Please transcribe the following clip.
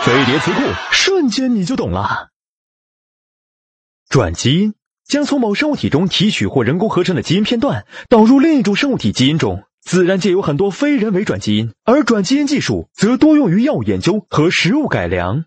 飞碟词库瞬间你就懂了。转基因将从某生物体中提取或人工合成的基因片段导入另一种生物体基因中自然界有很多非人为转基因而转基因技术则多用于药物研究和食物改良。